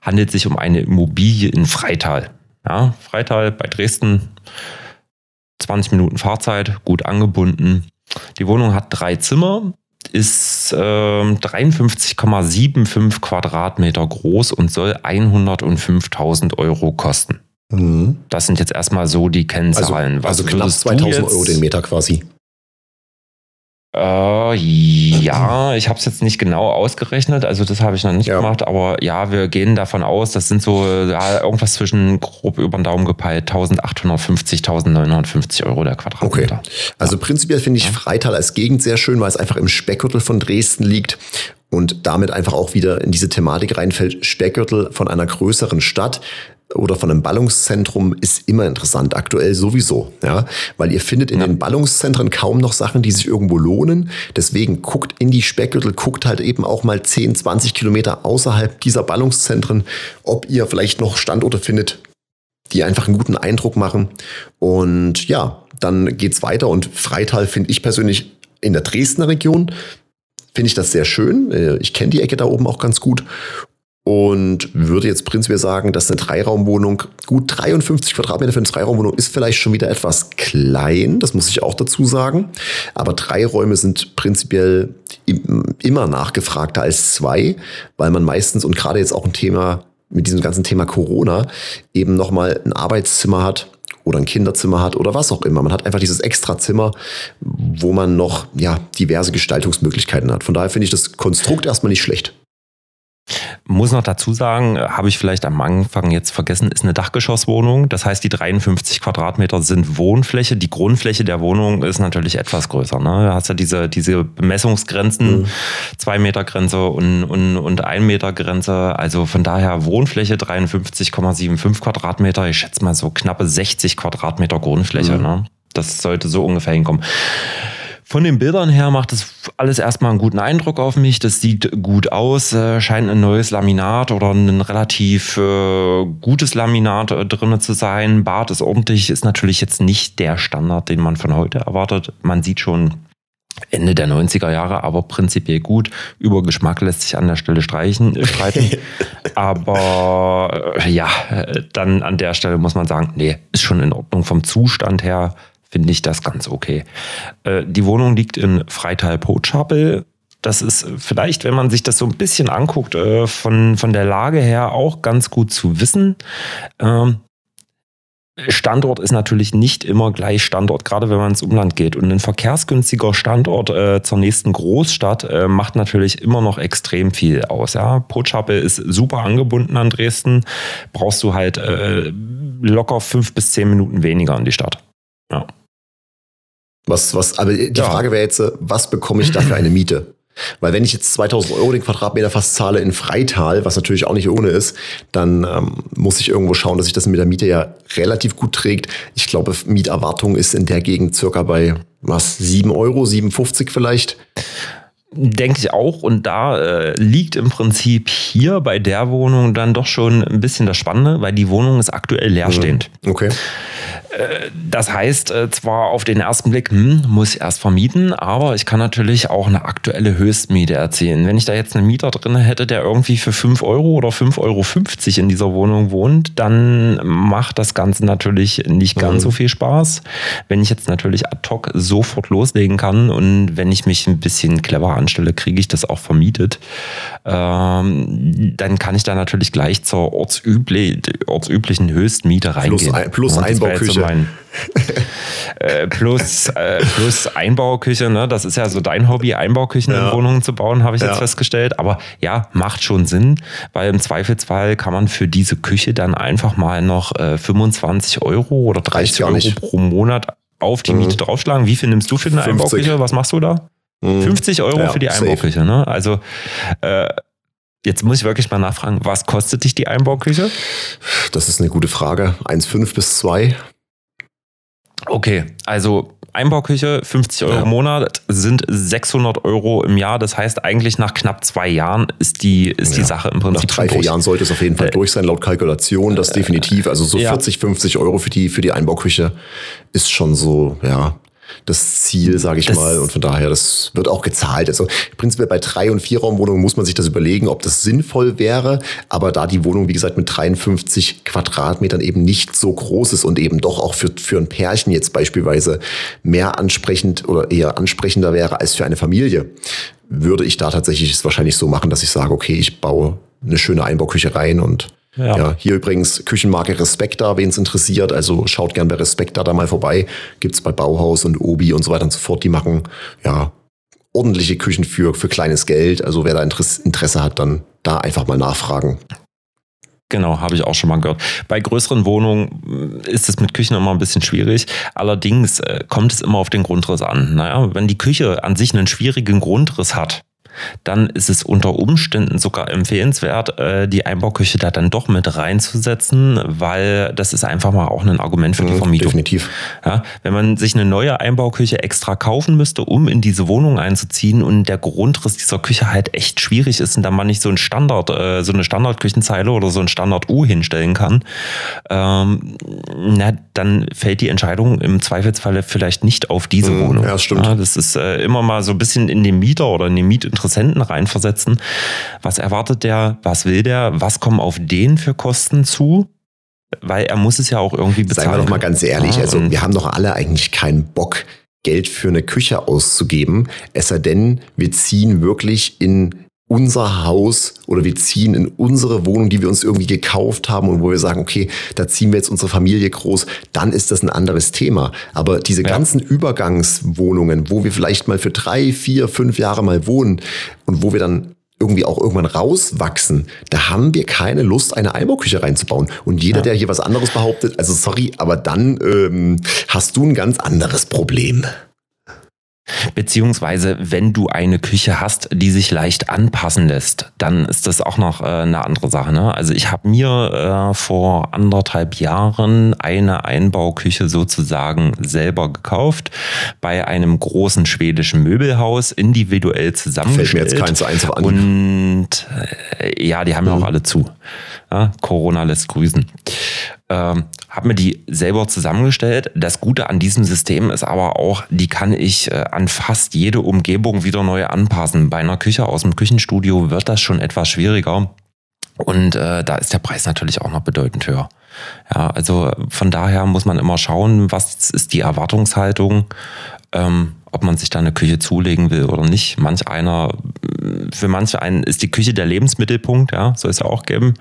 Handelt sich um eine Immobilie in Freital. Ja, Freital bei Dresden. 20 Minuten Fahrzeit, gut angebunden. Die Wohnung hat drei Zimmer, ist äh, 53,75 Quadratmeter groß und soll 105.000 Euro kosten. Mhm. Das sind jetzt erstmal so die Kennzahlen. Also, also knapp 2000 Euro den Meter quasi. Äh, ja, (clears throat) ich habe es jetzt nicht genau ausgerechnet, also das habe ich noch nicht ja. gemacht, aber ja, wir gehen davon aus, das sind so ja, irgendwas zwischen grob über den Daumen gepeilt 1850, 1950 Euro der Quadratmeter. Okay. Also ja. prinzipiell finde ich Freital als Gegend sehr schön, weil es einfach im Speckgürtel von Dresden liegt und damit einfach auch wieder in diese Thematik reinfällt, Speckgürtel von einer größeren Stadt oder von einem Ballungszentrum ist immer interessant, aktuell sowieso, ja, weil ihr findet in ja. den Ballungszentren kaum noch Sachen, die sich irgendwo lohnen. Deswegen guckt in die Speckgürtel, guckt halt eben auch mal 10, 20 Kilometer außerhalb dieser Ballungszentren, ob ihr vielleicht noch Standorte findet, die einfach einen guten Eindruck machen. Und ja, dann geht's weiter und Freital finde ich persönlich in der Dresdner Region finde ich das sehr schön. Äh, ich kenne die Ecke da oben auch ganz gut und würde jetzt prinzipiell sagen, dass eine Dreiraumwohnung, gut 53 Quadratmeter für eine Dreiraumwohnung ist vielleicht schon wieder etwas klein, das muss ich auch dazu sagen. Aber drei Räume sind prinzipiell immer nachgefragter als zwei, weil man meistens und gerade jetzt auch ein Thema mit diesem ganzen Thema Corona eben nochmal ein Arbeitszimmer hat oder ein Kinderzimmer hat oder was auch immer. Man hat einfach dieses extra Zimmer, wo man noch ja, diverse Gestaltungsmöglichkeiten hat. Von daher finde ich das Konstrukt erstmal nicht schlecht. Muss noch dazu sagen, äh, habe ich vielleicht am Anfang jetzt vergessen, ist eine Dachgeschosswohnung. Das heißt, die 53 Quadratmeter sind Wohnfläche. Die Grundfläche der Wohnung ist natürlich etwas größer. Ne? Du hast ja diese, diese Bemessungsgrenzen, mhm. zwei Meter Grenze und, und, und ein Meter Grenze. Also von daher Wohnfläche 53,75 Quadratmeter. Ich schätze mal so knappe 60 Quadratmeter Grundfläche. Mhm. Ne? Das sollte so ungefähr hinkommen. Von den Bildern her macht das alles erstmal einen guten Eindruck auf mich. Das sieht gut aus, äh, scheint ein neues Laminat oder ein relativ äh, gutes Laminat äh, drin zu sein. Bad ist ordentlich, ist natürlich jetzt nicht der Standard, den man von heute erwartet. Man sieht schon Ende der 90er Jahre, aber prinzipiell gut. Über Geschmack lässt sich an der Stelle streichen, (laughs) streiten. aber äh, ja, äh, dann an der Stelle muss man sagen, nee, ist schon in Ordnung vom Zustand her finde ich das ganz okay. Äh, die Wohnung liegt in Freital-Potschapel. Das ist vielleicht, wenn man sich das so ein bisschen anguckt, äh, von, von der Lage her auch ganz gut zu wissen. Ähm, Standort ist natürlich nicht immer gleich Standort, gerade wenn man ins Umland geht. Und ein verkehrsgünstiger Standort äh, zur nächsten Großstadt äh, macht natürlich immer noch extrem viel aus. Ja? Potschappe ist super angebunden an Dresden. Brauchst du halt äh, locker fünf bis zehn Minuten weniger in die Stadt. Ja. Was, was, aber die ja. Frage wäre jetzt, was bekomme ich da für eine Miete? Weil wenn ich jetzt 2000 Euro den Quadratmeter fast zahle in Freital, was natürlich auch nicht ohne ist, dann ähm, muss ich irgendwo schauen, dass sich das mit der Miete ja relativ gut trägt. Ich glaube, Mieterwartung ist in der Gegend circa bei was, 7 Euro, 7,50 vielleicht. Denke ich auch. Und da äh, liegt im Prinzip hier bei der Wohnung dann doch schon ein bisschen das Spannende, weil die Wohnung ist aktuell leerstehend. Mhm. Okay. Äh, das heißt, äh, zwar auf den ersten Blick, hm, muss ich erst vermieten, aber ich kann natürlich auch eine aktuelle Höchstmiete erzielen. Wenn ich da jetzt einen Mieter drin hätte, der irgendwie für 5 Euro oder 5,50 Euro in dieser Wohnung wohnt, dann macht das Ganze natürlich nicht ganz mhm. so viel Spaß. Wenn ich jetzt natürlich ad hoc sofort loslegen kann und wenn ich mich ein bisschen clever anstelle, kriege ich das auch vermietet, ähm, dann kann ich da natürlich gleich zur ortsübli ortsüblichen Höchstmiete reingehen. Plus, plus Einbauküche. mein, (laughs) äh, plus, äh, plus Einbauküche, ne? das ist ja so dein Hobby, Einbauküchen ja. in Wohnungen zu bauen, habe ich ja. jetzt festgestellt. Aber ja, macht schon Sinn, weil im Zweifelsfall kann man für diese Küche dann einfach mal noch äh, 25 Euro oder 30 Euro pro Monat auf die mhm. Miete draufschlagen. Wie viel nimmst du für eine 50. Einbauküche? Was machst du da? Mhm. 50 Euro ja, für die Einbauküche. Ne? Also äh, Jetzt muss ich wirklich mal nachfragen, was kostet dich die Einbauküche? Das ist eine gute Frage. 1,5 bis 2. Okay, also Einbauküche, 50 Euro ja. im Monat, sind 600 Euro im Jahr. Das heißt, eigentlich nach knapp zwei Jahren ist die, ist ja. die Sache im Prinzip. Nach drei, vier Jahren sollte es auf jeden Fall äh, durch sein, laut Kalkulation. Das äh, definitiv. Also so ja. 40, 50 Euro für die, für die Einbauküche ist schon so, ja, das Ziel, sage ich das mal. Und von daher, das wird auch gezahlt. Also prinzipiell bei Drei- und Vierraumwohnungen muss man sich das überlegen, ob das sinnvoll wäre. Aber da die Wohnung, wie gesagt, mit 53 Quadratmetern eben nicht so groß ist und eben doch auch für, für ein Pärchen jetzt beispielsweise mehr ansprechend oder eher ansprechender wäre als für eine Familie, würde ich da tatsächlich es wahrscheinlich so machen, dass ich sage, okay, ich baue eine schöne Einbauküche rein und ja. ja. hier übrigens Küchenmarke Respekta, wen es interessiert. Also schaut gern bei Respekta da mal vorbei. Gibt's bei Bauhaus und Obi und so weiter und so fort. Die machen ja ordentliche Küchen für, für kleines Geld. Also wer da Interesse hat, dann da einfach mal nachfragen. Genau, habe ich auch schon mal gehört. Bei größeren Wohnungen ist es mit Küchen immer ein bisschen schwierig. Allerdings äh, kommt es immer auf den Grundriss an. Naja, wenn die Küche an sich einen schwierigen Grundriss hat, dann ist es unter Umständen sogar empfehlenswert, äh, die Einbauküche da dann doch mit reinzusetzen, weil das ist einfach mal auch ein Argument für die mhm, Vermietung. Definitiv. Ja, wenn man sich eine neue Einbauküche extra kaufen müsste, um in diese Wohnung einzuziehen und der Grundriss dieser Küche halt echt schwierig ist und dann man nicht so ein Standard, äh, so eine Standardküchenzeile oder so ein Standard U hinstellen kann, ähm, na, dann fällt die Entscheidung im Zweifelsfalle vielleicht nicht auf diese mhm, Wohnung. Ja, stimmt. Ja, das ist äh, immer mal so ein bisschen in den Mieter oder in den Mietinteressenten Interessenten reinversetzen. Was erwartet der? Was will der? Was kommen auf den für Kosten zu? Weil er muss es ja auch irgendwie bezahlen. Seien wir doch mal ganz ehrlich, also wir haben doch alle eigentlich keinen Bock, Geld für eine Küche auszugeben. Es sei denn, wir ziehen wirklich in unser Haus oder wir ziehen in unsere Wohnung, die wir uns irgendwie gekauft haben und wo wir sagen, okay, da ziehen wir jetzt unsere Familie groß, dann ist das ein anderes Thema. Aber diese ja. ganzen Übergangswohnungen, wo wir vielleicht mal für drei, vier, fünf Jahre mal wohnen und wo wir dann irgendwie auch irgendwann rauswachsen, da haben wir keine Lust, eine Einbauküche reinzubauen. Und jeder, ja. der hier was anderes behauptet, also sorry, aber dann ähm, hast du ein ganz anderes Problem. Beziehungsweise, wenn du eine Küche hast, die sich leicht anpassen lässt, dann ist das auch noch äh, eine andere Sache. Ne? Also ich habe mir äh, vor anderthalb Jahren eine Einbauküche sozusagen selber gekauft bei einem großen schwedischen Möbelhaus, individuell zusammengestellt. Fällt mir jetzt keins eins an. Und äh, ja, die haben ja mhm. auch alle zu. Ja, Corona lässt grüßen. Ähm, habe mir die selber zusammengestellt. Das Gute an diesem System ist aber auch, die kann ich äh, an fast jede Umgebung wieder neu anpassen. Bei einer Küche aus dem Küchenstudio wird das schon etwas schwieriger. Und äh, da ist der Preis natürlich auch noch bedeutend höher. Ja, also von daher muss man immer schauen, was ist die Erwartungshaltung, ähm, ob man sich da eine Küche zulegen will oder nicht. Manch einer, für manche einen ist die Küche der Lebensmittelpunkt, ja, soll es ja auch geben.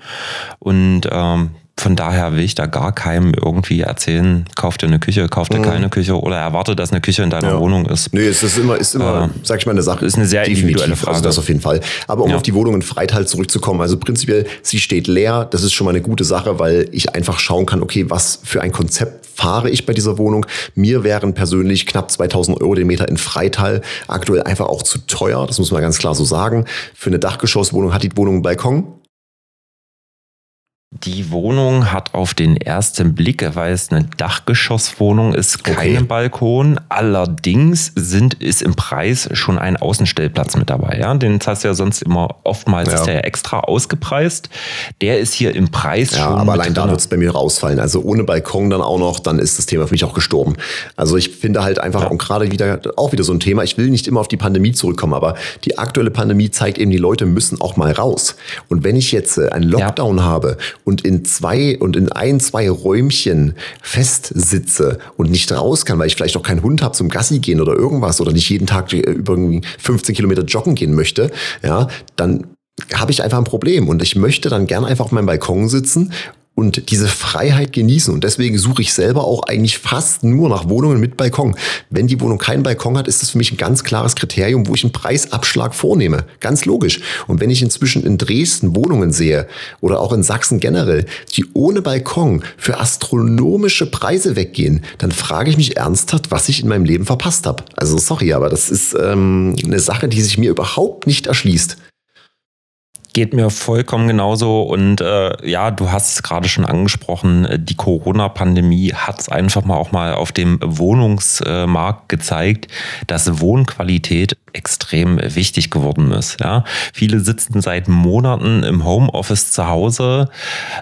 Und ähm, von daher will ich da gar keinem irgendwie erzählen, kauf dir eine Küche, kauf dir mhm. keine Küche oder erwarte, dass eine Küche in deiner ja. Wohnung ist. Nee, es ist immer, ist immer, äh, sag ich mal, eine Sache. Ist eine sehr individuelle also Frage. Also das auf jeden Fall. Aber um ja. auf die Wohnung in Freital zurückzukommen, also prinzipiell, sie steht leer. Das ist schon mal eine gute Sache, weil ich einfach schauen kann, okay, was für ein Konzept fahre ich bei dieser Wohnung. Mir wären persönlich knapp 2000 Euro den Meter in Freital aktuell einfach auch zu teuer. Das muss man ganz klar so sagen. Für eine Dachgeschosswohnung hat die Wohnung einen Balkon. Die Wohnung hat auf den ersten Blick, weil es eine Dachgeschosswohnung ist, keinen okay. Balkon. Allerdings sind, ist im Preis schon ein Außenstellplatz mit dabei. Ja? Den hast du ja sonst immer oftmals ja. ist der ja extra ausgepreist. Der ist hier im Preis ja, schon. Aber allein da wird es bei mir rausfallen. Also ohne Balkon dann auch noch, dann ist das Thema für mich auch gestorben. Also ich finde halt einfach, ja. und gerade wieder auch wieder so ein Thema, ich will nicht immer auf die Pandemie zurückkommen, aber die aktuelle Pandemie zeigt eben, die Leute müssen auch mal raus. Und wenn ich jetzt äh, einen Lockdown habe und in zwei und in ein, zwei Räumchen festsitze und nicht raus kann, weil ich vielleicht auch keinen Hund habe zum Gassi gehen oder irgendwas oder nicht jeden Tag über 15 Kilometer joggen gehen möchte, ja, dann habe ich einfach ein Problem. Und ich möchte dann gern einfach auf meinem Balkon sitzen und diese Freiheit genießen. Und deswegen suche ich selber auch eigentlich fast nur nach Wohnungen mit Balkon. Wenn die Wohnung keinen Balkon hat, ist das für mich ein ganz klares Kriterium, wo ich einen Preisabschlag vornehme. Ganz logisch. Und wenn ich inzwischen in Dresden Wohnungen sehe oder auch in Sachsen generell, die ohne Balkon für astronomische Preise weggehen, dann frage ich mich ernsthaft, was ich in meinem Leben verpasst habe. Also sorry, aber das ist ähm, eine Sache, die sich mir überhaupt nicht erschließt. Geht mir vollkommen genauso. Und äh, ja, du hast es gerade schon angesprochen, die Corona-Pandemie hat es einfach mal auch mal auf dem Wohnungsmarkt gezeigt, dass Wohnqualität extrem wichtig geworden ist. Ja, viele sitzen seit Monaten im Homeoffice zu Hause.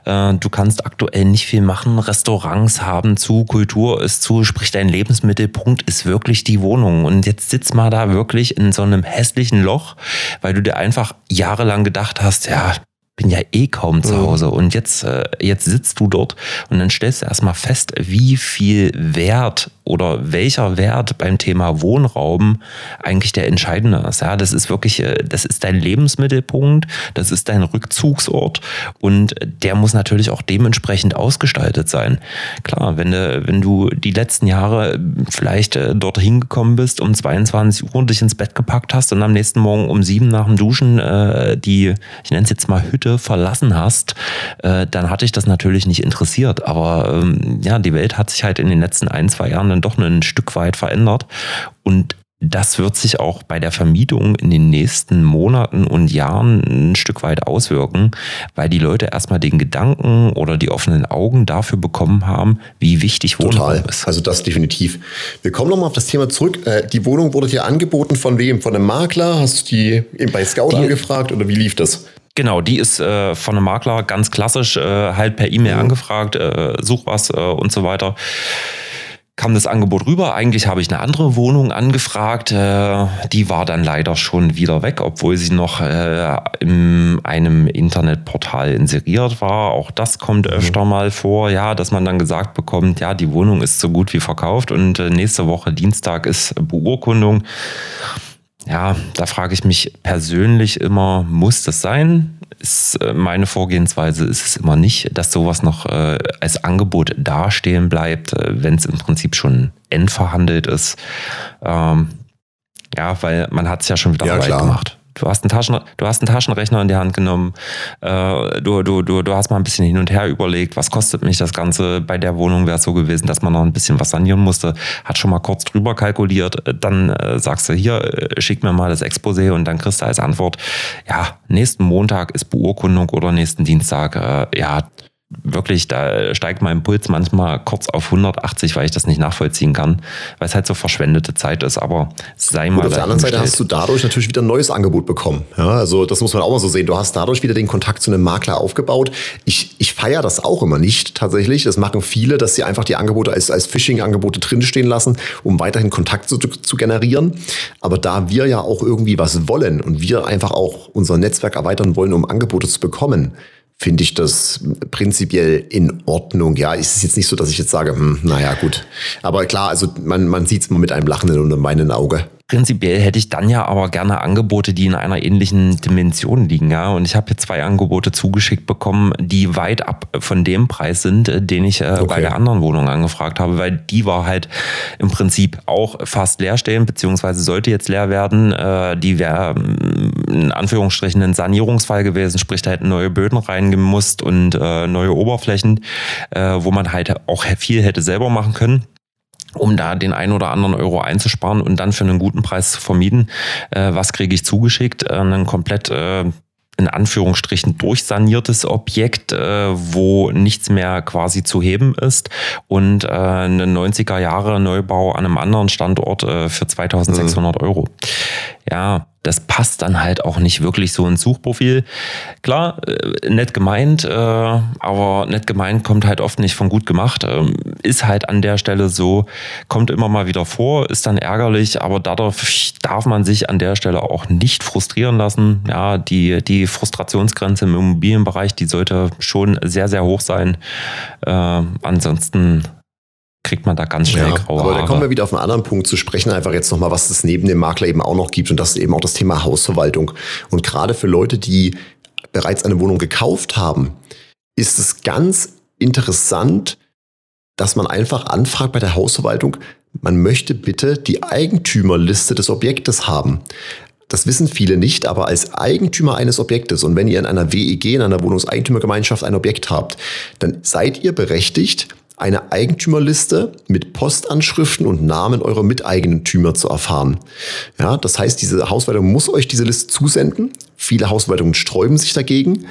Äh, du kannst aktuell nicht viel machen. Restaurants haben zu, Kultur ist zu, sprich dein Lebensmittelpunkt ist wirklich die Wohnung. Und jetzt sitzt mal da wirklich in so einem hässlichen Loch, weil du dir einfach jahrelang gedacht hast, ja, bin ja eh kaum zu Hause und jetzt, äh, jetzt sitzt du dort und dann stellst du erstmal fest, wie viel Wert oder welcher Wert beim Thema Wohnraum eigentlich der entscheidende ist. Ja, das ist wirklich, äh, das ist dein Lebensmittelpunkt, das ist dein Rückzugsort und der muss natürlich auch dementsprechend ausgestaltet sein. Klar, wenn du, wenn du die letzten Jahre vielleicht äh, dort hingekommen bist, um 22 Uhr dich ins Bett gepackt hast und am nächsten Morgen um sieben nach dem Duschen äh, die, ich nenne es jetzt mal Hütte verlassen hast, äh, dann hatte ich das natürlich nicht interessiert. Aber ähm, ja, die Welt hat sich halt in den letzten ein, zwei Jahren dann doch ein Stück weit verändert. Und das wird sich auch bei der Vermietung in den nächsten Monaten und Jahren ein Stück weit auswirken, weil die Leute erstmal den Gedanken oder die offenen Augen dafür bekommen haben, wie wichtig Wohnraum Total. ist. Also das definitiv. Wir kommen nochmal auf das Thema zurück. Äh, die Wohnung wurde dir angeboten von wem? Von einem Makler? Hast du die bei Scout angefragt oder wie lief das? Genau, die ist äh, von einem Makler ganz klassisch, äh, halt per E-Mail mhm. angefragt, äh, such was äh, und so weiter. Kam das Angebot rüber. Eigentlich habe ich eine andere Wohnung angefragt. Äh, die war dann leider schon wieder weg, obwohl sie noch äh, in einem Internetportal inseriert war. Auch das kommt mhm. öfter mal vor, ja, dass man dann gesagt bekommt, ja, die Wohnung ist so gut wie verkauft und äh, nächste Woche Dienstag ist Beurkundung ja, da frage ich mich persönlich immer, muss das sein? Ist äh, meine Vorgehensweise ist es immer nicht, dass sowas noch äh, als Angebot dastehen bleibt, äh, wenn es im Prinzip schon endverhandelt ist. Ähm, ja, weil man hat es ja schon wieder ja, weit gemacht. Du hast, einen Taschen, du hast einen Taschenrechner in die Hand genommen, äh, du, du, du, du hast mal ein bisschen hin und her überlegt, was kostet mich das Ganze. Bei der Wohnung wäre es so gewesen, dass man noch ein bisschen was sanieren musste, hat schon mal kurz drüber kalkuliert, dann äh, sagst du hier, äh, schick mir mal das Exposé und dann kriegst du als Antwort, ja, nächsten Montag ist Beurkundung oder nächsten Dienstag, äh, ja, wirklich, da steigt mein Puls manchmal kurz auf 180, weil ich das nicht nachvollziehen kann, weil es halt so verschwendete Zeit ist. Aber sei mal. Gut, auf der anderen Seite hast du dadurch natürlich wieder ein neues Angebot bekommen. Ja, also das muss man auch mal so sehen. Du hast dadurch wieder den Kontakt zu einem Makler aufgebaut. Ich, ich feiere das auch immer nicht tatsächlich. Das machen viele, dass sie einfach die Angebote als, als Phishing-Angebote drinstehen lassen, um weiterhin Kontakt zu, zu generieren. Aber da wir ja auch irgendwie was wollen und wir einfach auch unser Netzwerk erweitern wollen, um Angebote zu bekommen, finde ich das prinzipiell in Ordnung. Ja, ist es jetzt nicht so, dass ich jetzt sage, hm, naja, gut. Aber klar, also man, man sieht es immer mit einem lachenden und einem weinenden Auge. Prinzipiell hätte ich dann ja aber gerne Angebote, die in einer ähnlichen Dimension liegen, ja. Und ich habe hier zwei Angebote zugeschickt bekommen, die weit ab von dem Preis sind, äh, den ich äh, okay. bei der anderen Wohnung angefragt habe, weil die war halt im Prinzip auch fast leerstehend, beziehungsweise sollte jetzt leer werden. Äh, die wäre mm, in Anführungsstrichen ein Sanierungsfall gewesen, sprich da hätten neue Böden reingemusst und äh, neue Oberflächen, äh, wo man halt auch viel hätte selber machen können um da den ein oder anderen Euro einzusparen und dann für einen guten Preis zu vermieden. Äh, was kriege ich zugeschickt? Äh, einen komplett äh, in Anführungsstrichen durchsaniertes Objekt, äh, wo nichts mehr quasi zu heben ist und äh, einen 90er Jahre Neubau an einem anderen Standort äh, für 2600 mhm. Euro. Ja, das passt dann halt auch nicht wirklich so ins Suchprofil. Klar, äh, nett gemeint, äh, aber nett gemeint kommt halt oft nicht von gut gemacht. Ähm, ist halt an der Stelle so, kommt immer mal wieder vor, ist dann ärgerlich, aber dadurch darf man sich an der Stelle auch nicht frustrieren lassen. Ja, die, die Frustrationsgrenze im Immobilienbereich, die sollte schon sehr, sehr hoch sein. Äh, ansonsten kriegt man da ganz schnell ja, graue Aber da kommen wir wieder auf einen anderen Punkt zu sprechen, einfach jetzt nochmal, was es neben dem Makler eben auch noch gibt und das ist eben auch das Thema Hausverwaltung. Und gerade für Leute, die bereits eine Wohnung gekauft haben, ist es ganz interessant, dass man einfach anfragt bei der Hausverwaltung, man möchte bitte die Eigentümerliste des Objektes haben. Das wissen viele nicht, aber als Eigentümer eines Objektes und wenn ihr in einer WEG, in einer Wohnungseigentümergemeinschaft ein Objekt habt, dann seid ihr berechtigt, eine Eigentümerliste mit Postanschriften und Namen eurer Miteigentümer zu erfahren. Ja, das heißt, diese Hausverwaltung muss euch diese Liste zusenden. Viele Hausverwaltungen sträuben sich dagegen,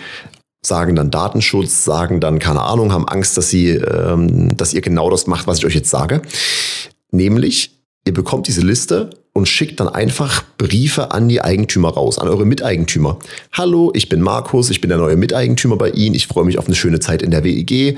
sagen dann Datenschutz, sagen dann keine Ahnung, haben Angst, dass sie, ähm, dass ihr genau das macht, was ich euch jetzt sage. Nämlich, ihr bekommt diese Liste und schickt dann einfach Briefe an die Eigentümer raus, an eure Miteigentümer. Hallo, ich bin Markus, ich bin der neue Miteigentümer bei Ihnen, ich freue mich auf eine schöne Zeit in der WEG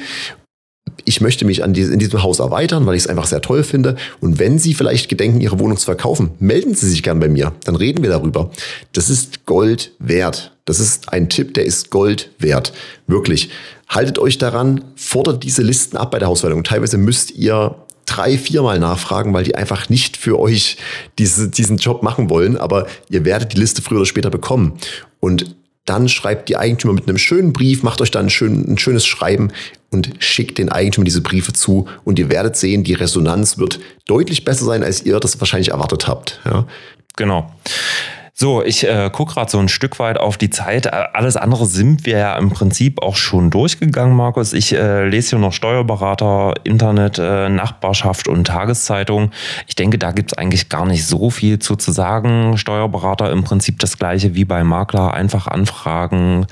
ich möchte mich an diese, in diesem Haus erweitern, weil ich es einfach sehr toll finde. Und wenn Sie vielleicht gedenken, Ihre Wohnung zu verkaufen, melden Sie sich gern bei mir. Dann reden wir darüber. Das ist Gold wert. Das ist ein Tipp, der ist Gold wert. Wirklich. Haltet euch daran, fordert diese Listen ab bei der Hausverwaltung. Teilweise müsst ihr drei, viermal nachfragen, weil die einfach nicht für euch diese, diesen Job machen wollen. Aber ihr werdet die Liste früher oder später bekommen. Und dann schreibt die Eigentümer mit einem schönen Brief, macht euch dann ein, schön, ein schönes Schreiben und schickt den Eigentümer diese Briefe zu und ihr werdet sehen, die Resonanz wird deutlich besser sein, als ihr das wahrscheinlich erwartet habt. Ja. Genau. So, ich äh, gucke gerade so ein Stück weit auf die Zeit. Äh, alles andere sind wir ja im Prinzip auch schon durchgegangen, Markus. Ich äh, lese hier noch Steuerberater, Internet, äh, Nachbarschaft und Tageszeitung. Ich denke, da gibt es eigentlich gar nicht so viel zu, zu sagen. Steuerberater im Prinzip das gleiche wie bei Makler. Einfach anfragen,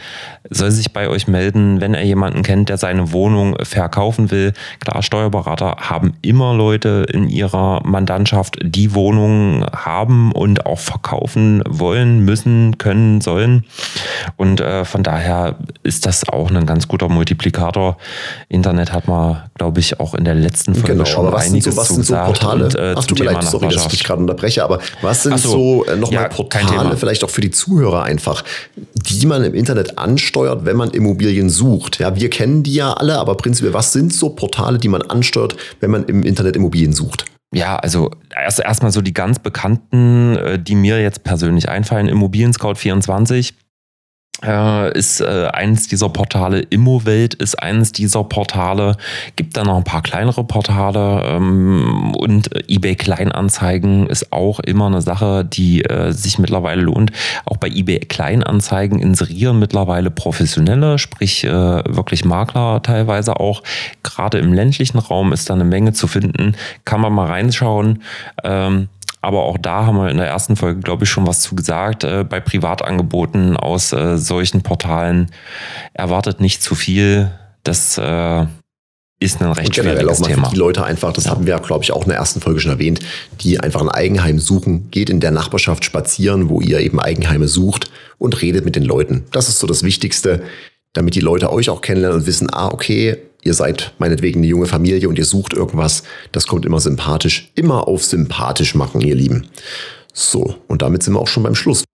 soll sich bei euch melden, wenn er jemanden kennt, der seine Wohnung verkaufen will. Klar, Steuerberater haben immer Leute in ihrer Mandantschaft, die Wohnungen haben und auch verkaufen wollen, müssen, können, sollen. Und äh, von daher ist das auch ein ganz guter Multiplikator. Internet hat man, glaube ich, auch in der letzten Folge genau, schon aber was einiges sind so, was sind so Portale? Und, äh, Ach, tut mir leid, sorry, dass ich dich gerade unterbreche, aber was sind so, so äh, nochmal ja, Portale, vielleicht auch für die Zuhörer einfach, die man im Internet ansteuert, wenn man Immobilien sucht? Ja, wir kennen die ja alle, aber prinzipiell, was sind so Portale, die man ansteuert, wenn man im Internet Immobilien sucht? Ja, also erst erstmal so die ganz bekannten, äh, die mir jetzt persönlich einfallen, Immobilien Scout 24 äh, ist äh, eines dieser Portale. Immowelt ist eines dieser Portale. Gibt da noch ein paar kleinere Portale ähm, und eBay Kleinanzeigen ist auch immer eine Sache, die äh, sich mittlerweile lohnt. Auch bei eBay Kleinanzeigen inserieren mittlerweile Professionelle, sprich äh, wirklich Makler teilweise auch. Gerade im ländlichen Raum ist da eine Menge zu finden. Kann man mal reinschauen. Ähm, aber auch da haben wir in der ersten Folge, glaube ich, schon was zu gesagt. Äh, bei Privatangeboten aus äh, solchen Portalen erwartet nicht zu viel. Das äh, ist ein recht und generell auch mal Thema. die Leute einfach, das ja. haben wir, glaube ich, auch in der ersten Folge schon erwähnt, die einfach ein Eigenheim suchen. Geht in der Nachbarschaft spazieren, wo ihr eben Eigenheime sucht und redet mit den Leuten. Das ist so das Wichtigste, damit die Leute euch auch kennenlernen und wissen, ah, okay, ihr seid meinetwegen eine junge Familie und ihr sucht irgendwas, das kommt immer sympathisch. Immer auf sympathisch machen, ihr Lieben. So, und damit sind wir auch schon beim Schluss.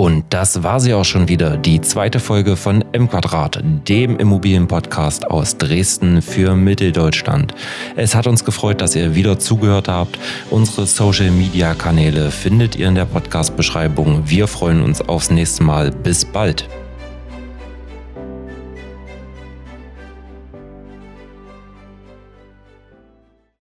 Und das war sie auch schon wieder, die zweite Folge von M Quadrat, dem Immobilienpodcast aus Dresden für Mitteldeutschland. Es hat uns gefreut, dass ihr wieder zugehört habt. Unsere Social Media Kanäle findet ihr in der Podcast Beschreibung. Wir freuen uns aufs nächste Mal. Bis bald.